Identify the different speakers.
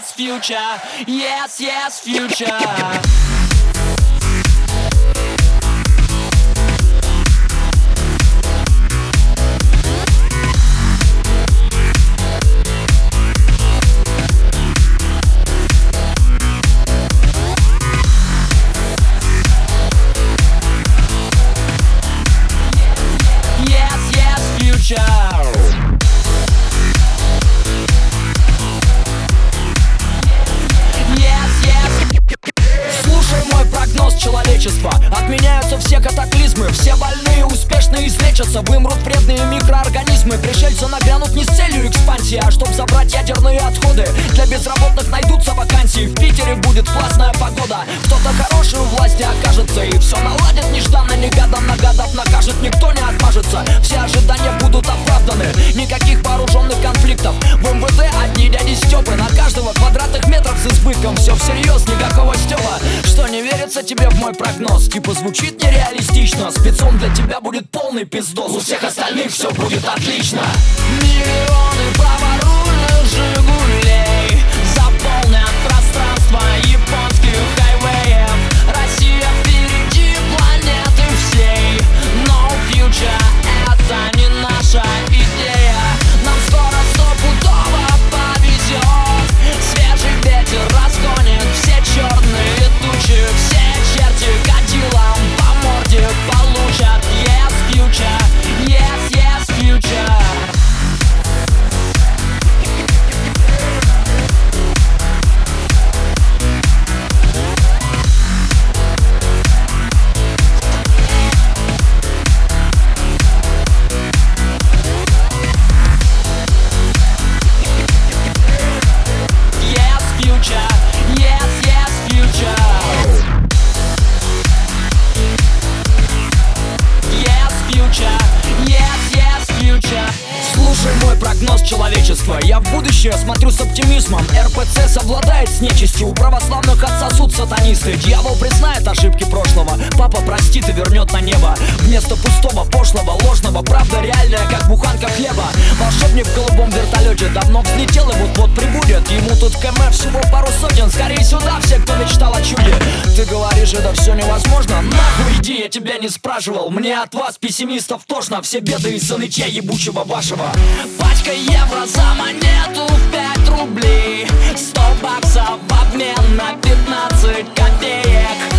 Speaker 1: yes, future. Yes, yes, future. Все катаклизмы Все больные успешно излечатся Вымрут вредные микроорганизмы Пришельцы нагрянут не с целью экспансии А чтоб забрать ядерные отходы. Для безработных найдутся вакансии В Питере будет классная погода. Кто-то хороший у власти окажется И все наладит нежданно-негаданно Гадов накажет, никто не отмажется. Все ожидания будут оправданы Никаких вооруженных конфликтов. В МВД одни дяди Степы На каждого квадратных метров с избытком. Все всерьез, никакого стёба Что не верится тебе в мой прогноз. Типа звучит нереалистично. Спецом для тебя будет полный пиздос. У всех остальных все будет отлично. Миллионы праворульных Слушай мой прогноз человечества. Я в будущее смотрю с оптимизмом. РПЦ совладает с нечистью. У православных отсосут сатанисты. Дьявол признает ошибки прошлого. Папа простит и вернет на небо. Вместо пустого, пошлого, ложного Правда реальная, Полковник в голубом вертолете давно взлетел и вот-вот прибудет. Ему тут КМ всего пару сотен, скорее сюда все, кто мечтал о чуде. Ты говоришь, это все невозможно, нахуй иди, я тебя не спрашивал. Мне от вас, пессимистов, тошно, все беды из-за сыныча ебучего вашего. Пачка евро за монету в 5 рублей. 100 баксов в обмен на 15 копеек.